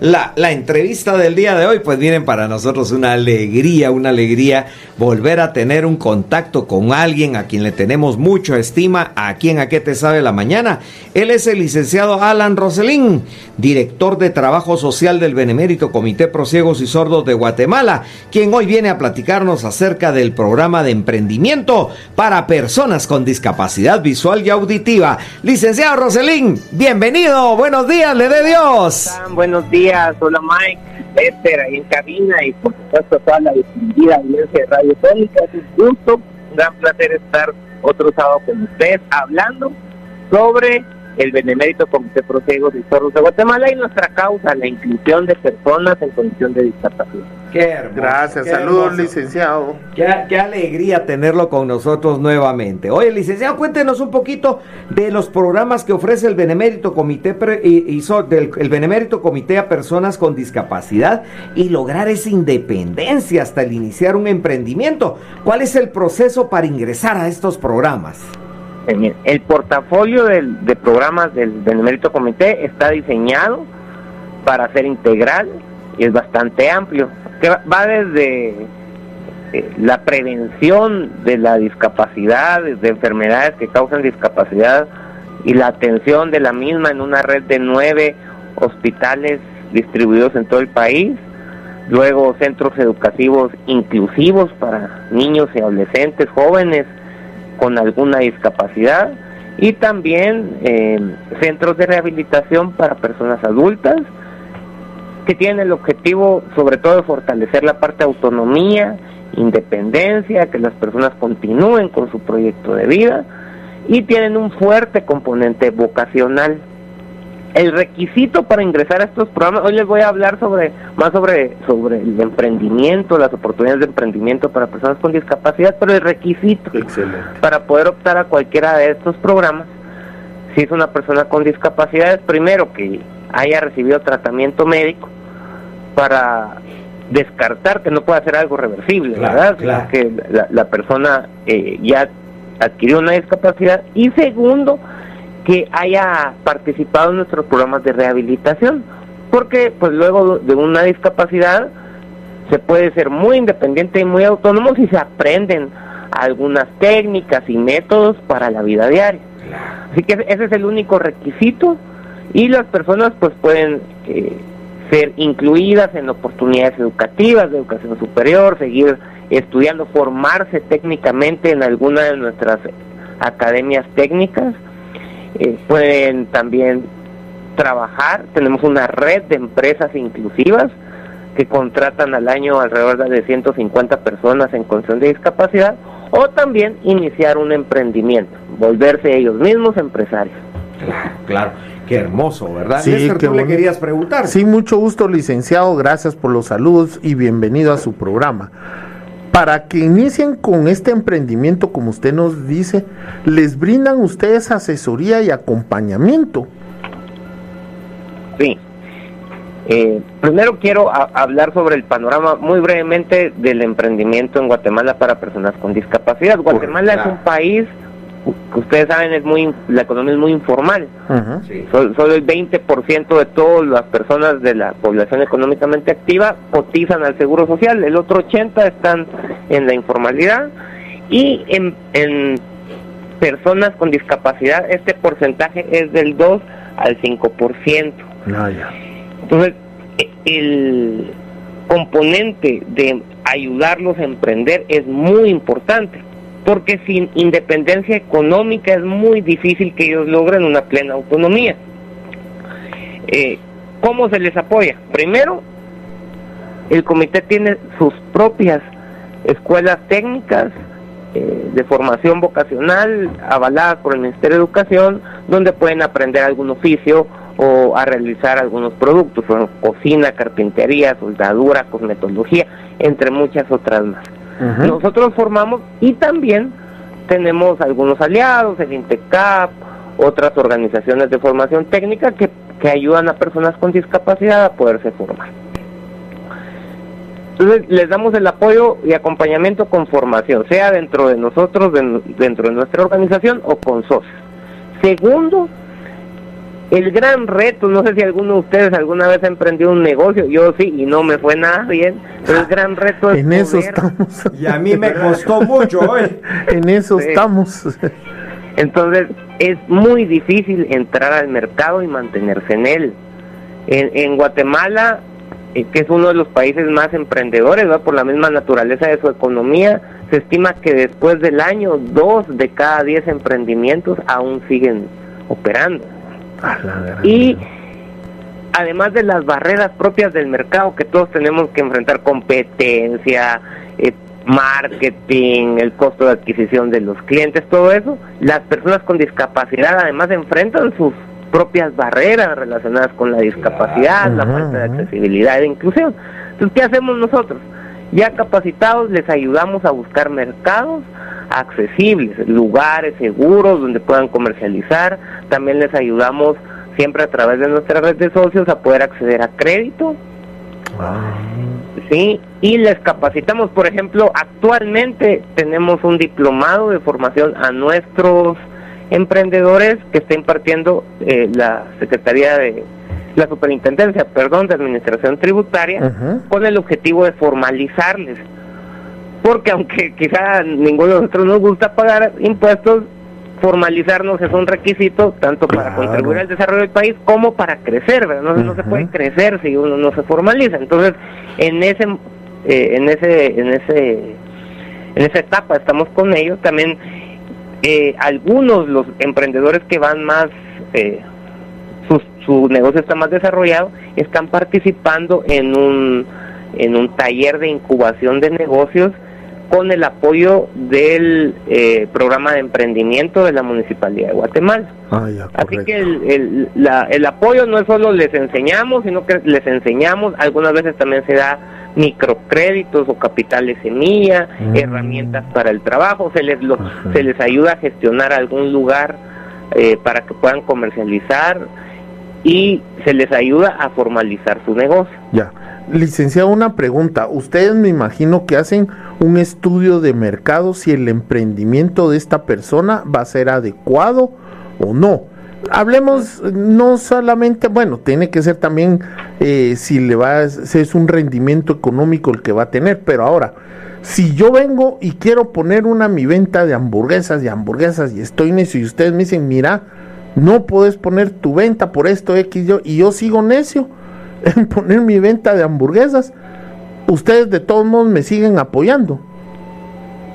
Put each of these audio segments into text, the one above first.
la, la, entrevista del día de hoy, pues miren, para nosotros una alegría, una alegría volver a tener un contacto con alguien a quien le tenemos mucha estima, a quien a qué te sabe la mañana. Él es el licenciado Alan Roselín, director de Trabajo Social del Benemérito Comité Prosiegos y Sordos de Guatemala, quien hoy viene a platicarnos acerca del programa de emprendimiento para personas con discapacidad visual y auditiva. Licenciado Roselín, bienvenido, buenos días, le dé Dios. Buenos días hola Mike, Esther ahí en cabina y por supuesto toda la distinguida audiencia de Radio Tónica. Es un gusto, un gran placer estar otro sábado con ustedes hablando sobre el Benemérito Comité Pro Ciegos y Sordos de Guatemala y nuestra causa, la inclusión de personas en condición de discapacidad. Qué Gracias, saludos licenciado. Qué, alegría tenerlo con nosotros nuevamente. Oye, licenciado, cuéntenos un poquito de los programas que ofrece el Benemérito Comité y, del, el Benemérito Comité a personas con discapacidad y lograr esa independencia hasta el iniciar un emprendimiento. ¿Cuál es el proceso para ingresar a estos programas? El portafolio de programas del Benemérito Comité está diseñado para ser integral y es bastante amplio, que va desde eh, la prevención de la discapacidad, de enfermedades que causan discapacidad y la atención de la misma en una red de nueve hospitales distribuidos en todo el país, luego centros educativos inclusivos para niños y adolescentes, jóvenes, con alguna discapacidad y también eh, centros de rehabilitación para personas adultas que tienen el objetivo sobre todo de fortalecer la parte de autonomía, independencia, que las personas continúen con su proyecto de vida y tienen un fuerte componente vocacional el requisito para ingresar a estos programas, hoy les voy a hablar sobre más sobre sobre el emprendimiento, las oportunidades de emprendimiento para personas con discapacidad, pero el requisito para poder optar a cualquiera de estos programas, si es una persona con discapacidad, es primero que haya recibido tratamiento médico para descartar que no pueda hacer algo reversible, ¿verdad? Que la, persona eh, ya adquirió una discapacidad. Y segundo que haya participado en nuestros programas de rehabilitación, porque pues luego de una discapacidad se puede ser muy independiente y muy autónomo si se aprenden algunas técnicas y métodos para la vida diaria. Así que ese es el único requisito y las personas pues pueden eh, ser incluidas en oportunidades educativas, de educación superior, seguir estudiando, formarse técnicamente en alguna de nuestras academias técnicas eh, pueden también trabajar. Tenemos una red de empresas inclusivas que contratan al año alrededor de 150 personas en condición de discapacidad o también iniciar un emprendimiento, volverse ellos mismos empresarios. Claro, qué hermoso, ¿verdad? Sí, tú le querías preguntar. Sí, mucho gusto, licenciado. Gracias por los saludos y bienvenido a su programa para que inicien con este emprendimiento, como usted nos dice, les brindan ustedes asesoría y acompañamiento. Sí. Eh, primero quiero hablar sobre el panorama muy brevemente del emprendimiento en Guatemala para personas con discapacidad. Guatemala es un país ustedes saben, es muy la economía es muy informal. solo, el 20% de todas las personas de la población económicamente activa cotizan al Seguro Social, el otro 80% están en la informalidad y en, en personas con discapacidad este porcentaje es del 2 al 5%. Ah, Entonces, el componente de ayudarlos a emprender es muy importante porque sin independencia económica es muy difícil que ellos logren una plena autonomía. Eh, ¿Cómo se les apoya? Primero, el comité tiene sus propias escuelas técnicas eh, de formación vocacional avaladas por el Ministerio de Educación, donde pueden aprender algún oficio o a realizar algunos productos, cocina, carpintería, soldadura, cosmetología, entre muchas otras más. Nosotros formamos y también tenemos algunos aliados, el INTECAP, otras organizaciones de formación técnica que, ayudan a personas con discapacidad a poderse formar. Entonces les damos el apoyo y acompañamiento con formación, sea dentro de nosotros, dentro de nuestra organización o con socios. Segundo, El gran reto, no sé si alguno de ustedes alguna vez ha emprendido un negocio, yo sí, y no me fue nada bien, pero el gran reto es... En eso estamos. Y a mí me costó mucho hoy. en eso estamos. Entonces, es muy difícil entrar al mercado y mantenerse en él. En, Guatemala, eh, que es uno de los países más emprendedores, por la misma naturaleza de su economía, se estima que después del año, dos de cada diez emprendimientos aún siguen operando. Y además de las barreras propias del mercado que todos tenemos que enfrentar, competencia, eh, marketing, el costo de adquisición de los clientes, todo eso, las personas con discapacidad además enfrentan sus propias barreras relacionadas con la discapacidad, la falta de accesibilidad e inclusión. Entonces, ¿qué hacemos nosotros? Ya capacitados les ayudamos a buscar mercados accesibles, lugares seguros donde puedan comercializar, también les ayudamos siempre a través de nuestra red de socios a poder acceder a crédito. Ah. Sí, y les capacitamos, por ejemplo, actualmente tenemos un diplomado de formación a nuestros emprendedores que está impartiendo eh, la Secretaría de la Superintendencia, perdón, de Administración Tributaria, con el objetivo de formalizarles. Porque aunque quizá ninguno de nosotros nos gusta pagar impuestos, formalizarnos es un requisito tanto para contribuir al desarrollo del país como para crecer, ¿verdad? No, se puede crecer si uno no se formaliza. Entonces, en ese, eh, en ese, en ese, en esa etapa estamos con ellos. También eh, algunos los emprendedores que van más, eh, su, su negocio está más desarrollado, están participando en un, en un taller de incubación de negocios con el apoyo del eh, programa de emprendimiento de la Municipalidad de Guatemala. Ah, Así que el, el, apoyo no es solo les enseñamos, sino que les enseñamos, algunas veces también se da microcréditos o capitales semilla, mm. herramientas para el trabajo, se les, se les ayuda a gestionar algún lugar eh, para que puedan comercializar y se les ayuda a formalizar su negocio. Ya. Licenciado, una pregunta. Ustedes me imagino que hacen un estudio de mercado si el emprendimiento de esta persona va a ser adecuado o no. Hablemos no solamente, bueno, tiene que ser también eh, si le va, si es un rendimiento económico el que va a tener, pero ahora, si yo vengo y quiero poner una mi venta de hamburguesas y hamburguesas y estoy necio y ustedes me dicen, mira, no puedes poner tu venta por esto X yo, y yo sigo necio en poner mi venta de hamburguesas, ustedes de todos modos me siguen apoyando.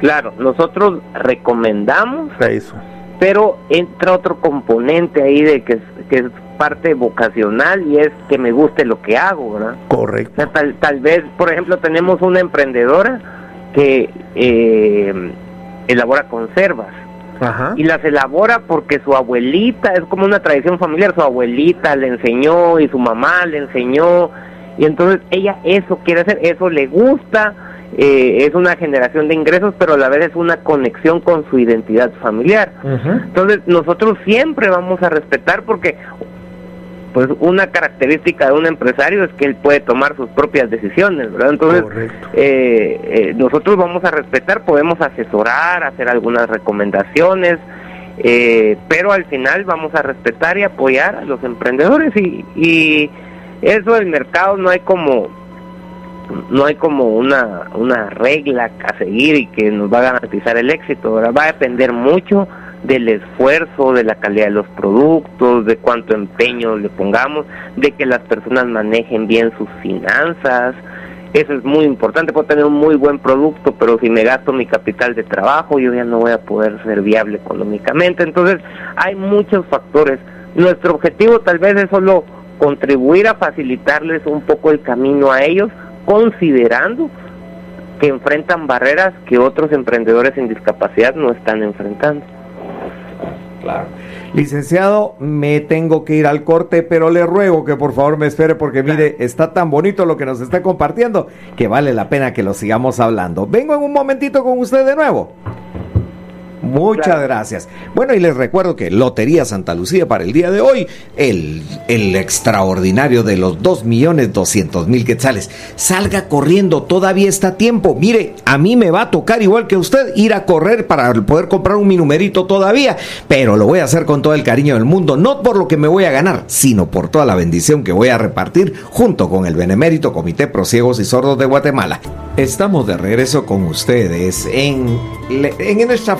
Claro, nosotros recomendamos eso. Pero entra otro componente ahí de que, que es parte vocacional y es que me guste lo que hago, ¿verdad? Correcto. tal, tal vez, por ejemplo, tenemos una emprendedora que eh, elabora conservas y las elabora porque su abuelita, es como una tradición familiar, su abuelita le enseñó y su mamá le enseñó, y entonces ella eso quiere hacer, eso le gusta, eh, es una generación de ingresos, pero a la vez es una conexión con su identidad familiar. Entonces nosotros siempre vamos a respetar porque pues una característica de un empresario es que él puede tomar sus propias decisiones, ¿verdad? Entonces, eh, eh, nosotros vamos a respetar, podemos asesorar, hacer algunas recomendaciones, eh, pero al final vamos a respetar y apoyar a los emprendedores y, y eso del mercado no hay como no hay como una, una regla a seguir y que nos va a garantizar el éxito, va a depender mucho del esfuerzo, de la calidad de los productos, de cuánto empeño le pongamos, de que las personas manejen bien sus finanzas. Eso es muy importante, puedo tener un muy buen producto, pero si me gasto mi capital de trabajo, yo ya no voy a poder ser viable económicamente. Entonces, hay muchos factores. Nuestro objetivo tal vez es solo contribuir a facilitarles un poco el camino a ellos, considerando que enfrentan barreras que otros emprendedores sin discapacidad no están enfrentando. Claro. Licenciado, me tengo que ir al corte, pero le ruego que por favor me espere porque mire, está tan bonito lo que nos está compartiendo que vale la pena que lo sigamos hablando. Vengo en un momentito con usted de nuevo. Muchas gracias. Bueno, y les recuerdo que Lotería Santa Lucía para el día de hoy, el, el extraordinario de los 2 millones 200 mil quetzales. Salga corriendo, todavía está tiempo. Mire, a mí me va a tocar igual que usted ir a correr para poder comprar un mi numerito todavía, pero lo voy a hacer con todo el cariño del mundo, no por lo que me voy a ganar, sino por toda la bendición que voy a repartir junto con el Benemérito Comité Prosiegos y Sordos de Guatemala. Estamos de regreso con ustedes en, en nuestra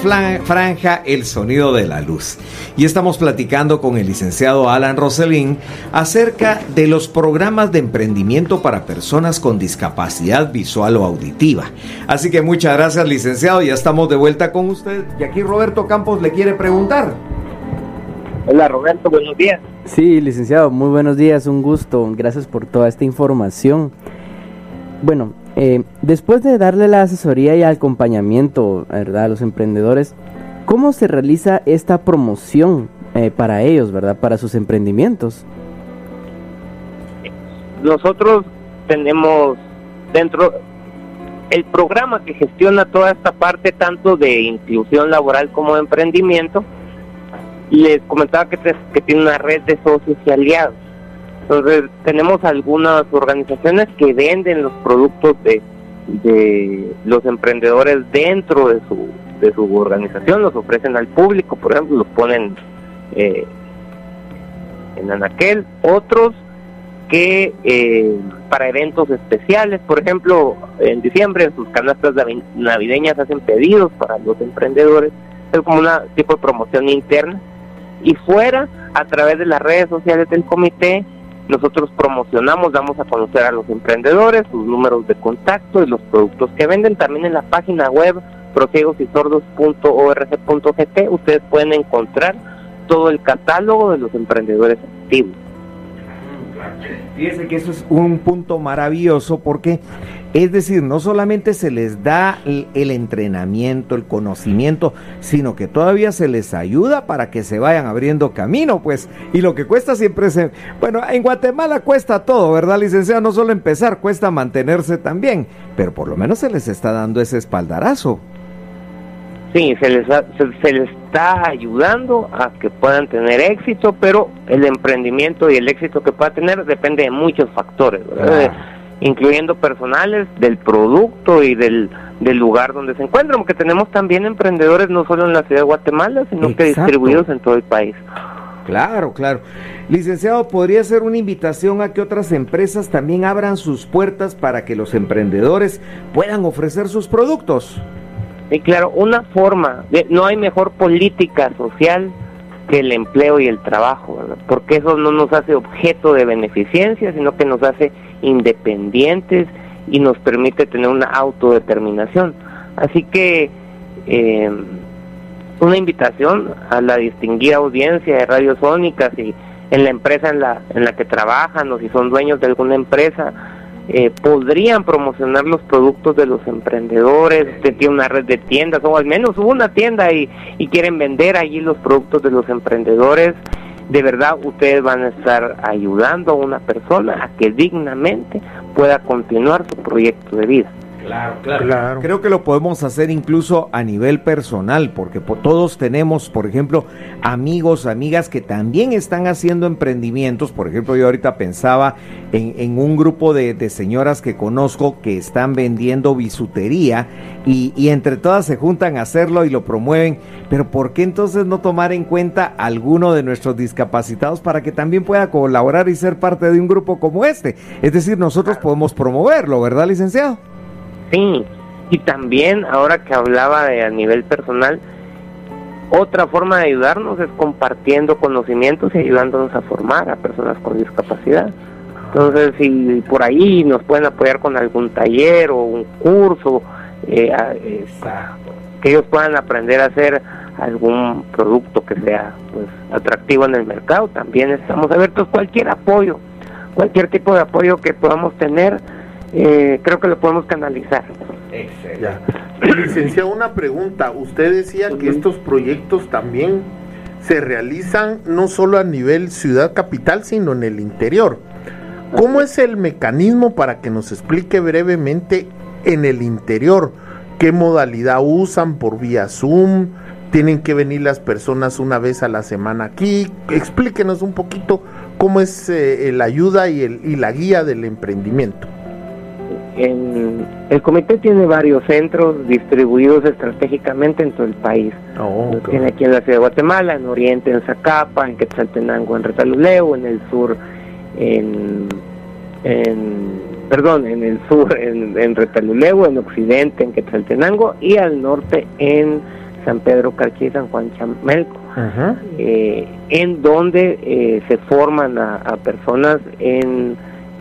franja El Sonido de la Luz. Y estamos platicando con el licenciado Alan Roselín acerca de los programas de emprendimiento para personas con discapacidad visual o auditiva. Así que muchas gracias, licenciado. Ya estamos de vuelta con usted. Y aquí Roberto Campos le quiere preguntar. Hola Roberto, buenos días. Sí, licenciado, muy buenos días, un gusto. Gracias por toda esta información. Bueno, eh, después de darle la asesoría y acompañamiento ¿verdad? a los emprendedores, ¿cómo se realiza esta promoción eh, para ellos, verdad, para sus emprendimientos? Nosotros tenemos dentro el programa que gestiona toda esta parte tanto de inclusión laboral como de emprendimiento. Les comentaba que, que tiene una red de socios y aliados entonces, tenemos algunas organizaciones que venden los productos de, de los emprendedores dentro de su, de su organización, los ofrecen al público, por ejemplo, los ponen eh, en Anaquel. Otros que eh, para eventos especiales, por ejemplo, en diciembre en sus canastas navideñas hacen pedidos para los emprendedores, es como una tipo de promoción interna. Y fuera, a través de las redes sociales del comité, nosotros promocionamos, damos a conocer a los emprendedores, sus números de contacto y los productos que venden. También en la página web sordos.org.gt ustedes pueden encontrar todo el catálogo de los emprendedores activos. Fíjense que eso es un punto maravilloso porque, es decir, no solamente se les da el, entrenamiento, el conocimiento, sino que todavía se les ayuda para que se vayan abriendo camino, pues. Y lo que cuesta siempre es, bueno, en Guatemala cuesta todo, ¿verdad, licenciado? No solo empezar, cuesta mantenerse también, pero por lo menos se les está dando ese espaldarazo. Sí, se les, se, les está ayudando a que puedan tener éxito, pero el emprendimiento y el éxito que pueda tener depende de muchos factores, incluyendo personales, del producto y del, del lugar donde se encuentran, porque tenemos también emprendedores no solo en la ciudad de Guatemala, sino que distribuidos en todo el país. Claro, claro. Licenciado, ¿podría ser una invitación a que otras empresas también abran sus puertas para que los emprendedores puedan ofrecer sus productos? Y claro, una forma, de, no hay mejor política social que el empleo y el trabajo, porque eso no nos hace objeto de beneficencia, sino que nos hace independientes y nos permite tener una autodeterminación. Así que eh, una invitación a la distinguida audiencia de radiosónicas y en la empresa en la, en la que trabajan o si son dueños de alguna empresa, eh, podrían promocionar los productos de los emprendedores, usted tiene una red de tiendas o al menos una tienda y, y quieren vender allí los productos de los emprendedores, de verdad ustedes van a estar ayudando a una persona a que dignamente pueda continuar su proyecto de vida. Claro, claro, Creo que lo podemos hacer incluso a nivel personal, porque todos tenemos, por ejemplo, amigos, amigas que también están haciendo emprendimientos. Por ejemplo, yo ahorita pensaba en, un grupo de, señoras que conozco que están vendiendo bisutería y, y entre todas se juntan a hacerlo y lo promueven. Pero ¿por qué entonces no tomar en cuenta a alguno de nuestros discapacitados para que también pueda colaborar y ser parte de un grupo como este? Es decir, nosotros podemos promoverlo, ¿verdad, licenciado? Sí, y también ahora que hablaba de a nivel personal, otra forma de ayudarnos es compartiendo conocimientos y ayudándonos a formar a personas con discapacidad. Entonces, si por ahí nos pueden apoyar con algún taller o un curso, eh, que ellos puedan aprender a hacer algún producto que sea pues atractivo en el mercado, también estamos abiertos cualquier apoyo, cualquier tipo de apoyo que podamos tener eh, creo que lo podemos canalizar. Licenciado, una pregunta. Usted decía que estos proyectos también se realizan no solo a nivel ciudad capital, sino en el interior. ¿Cómo es el mecanismo para que nos explique brevemente en el interior? ¿Qué modalidad usan por vía Zoom? tienen que venir las personas una vez a la semana aquí. Explíquenos un poquito cómo es eh, la ayuda y, el, y la guía del emprendimiento. El comité tiene varios centros distribuidos estratégicamente en todo el país. Oh, tiene aquí en la ciudad de Guatemala, en Oriente, en Zacapa, en Quetzaltenango, en Retaluleu, en el sur, en, perdón, en el sur, en, en Retaluleu, en Occidente, en Quetzaltenango y al norte en San Pedro Carchi y San Juan Chamelco, eh, en donde eh, se forman a, personas en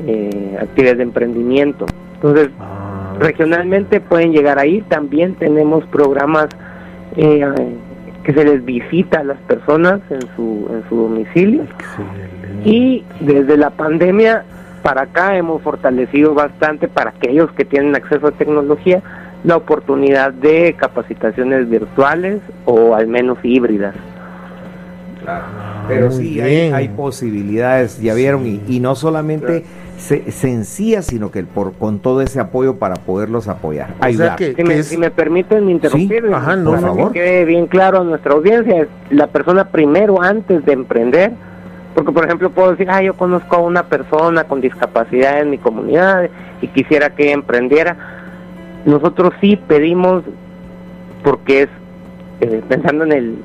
eh, actividades de emprendimiento. Entonces, ah. regionalmente pueden llegar ahí. También tenemos programas que se les visita a las personas en su, en su domicilio. Y desde la pandemia para acá hemos fortalecido bastante para aquellos que tienen acceso a tecnología la oportunidad de capacitaciones virtuales o al menos híbridas. Pero sí hay, posibilidades, ya vieron, y, no solamente sencillas, sino que por, con todo ese apoyo para poderlos apoyar. si, me, permiten interrumpir, que quede bien claro a nuestra audiencia, la persona primero antes de emprender, porque por ejemplo puedo decir, ah, yo conozco a una persona con discapacidad en mi comunidad y quisiera que emprendiera nosotros sí pedimos, porque es eh, pensando en el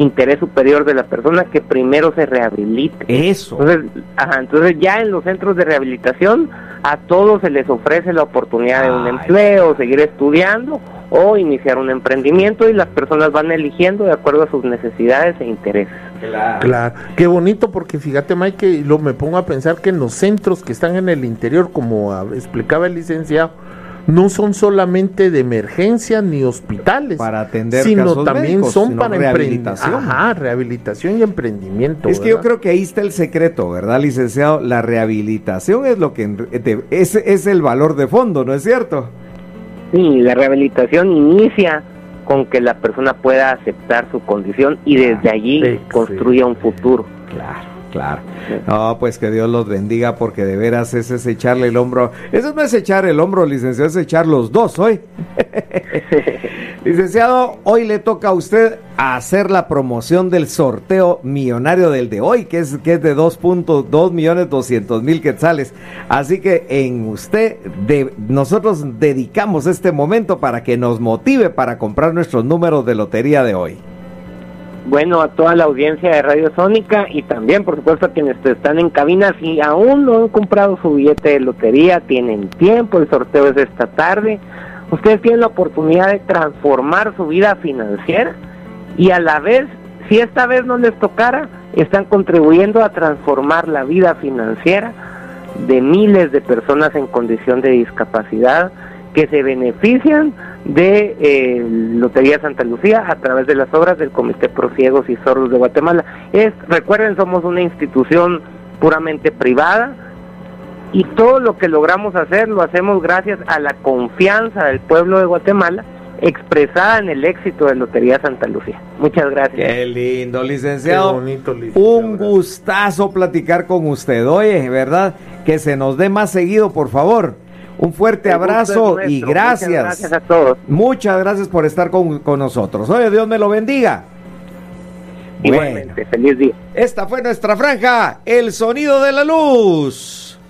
interés superior de la persona, que primero se rehabilite. Eso. Entonces, entonces ya en los centros de rehabilitación a todos se les ofrece la oportunidad de un empleo, seguir estudiando o iniciar un emprendimiento y las personas van eligiendo de acuerdo a sus necesidades e intereses. Claro. claro. Qué bonito porque fíjate Mike que lo me pongo a pensar que en los centros que están en el interior, como explicaba el licenciado, no son solamente de emergencia ni hospitales para atender sino también son para rehabilitación. Ajá, rehabilitación y emprendimiento. Es que yo creo que ahí está el secreto, ¿verdad, licenciado? La rehabilitación es lo que es, es el valor de fondo, ¿no es cierto? Sí, la rehabilitación inicia con que la persona pueda aceptar su condición y desde allí construya un futuro. Claro. Claro. No, pues que Dios los bendiga porque de veras ese es echarle el hombro. Eso no es echar el hombro, licenciado, es echar los dos hoy. licenciado, hoy le toca a usted hacer la promoción del sorteo millonario del de hoy, que es, que es de 2.2 millones 200 mil quetzales. Así que en usted, de, nosotros dedicamos este momento para que nos motive para comprar nuestros números de lotería de hoy bueno, a toda la audiencia de Radio Sónica y también, por supuesto, a quienes están en cabina, si aún no han comprado su billete de lotería, tienen tiempo, el sorteo es esta tarde, ustedes tienen la oportunidad de transformar su vida financiera y a la vez, si esta vez no les tocara, están contribuyendo a transformar la vida financiera de miles de personas en condición de discapacidad que se benefician de eh, Lotería Santa Lucía a través de las obras del Comité Pro Ciegos y Sordos de Guatemala. Es, recuerden, somos una institución puramente privada y todo lo que logramos hacer lo hacemos gracias a la confianza del pueblo de Guatemala expresada en el éxito de Lotería Santa Lucía. Muchas gracias. Qué lindo, licenciado. bonito, Un gustazo platicar con usted. Oye, ¿verdad? Que se nos dé más seguido, por favor. Un fuerte abrazo y gracias. Muchas gracias a todos. Muchas gracias por estar con, nosotros. Oye, Dios me lo bendiga. Igualmente, feliz día. Esta fue nuestra franja, el sonido de la luz.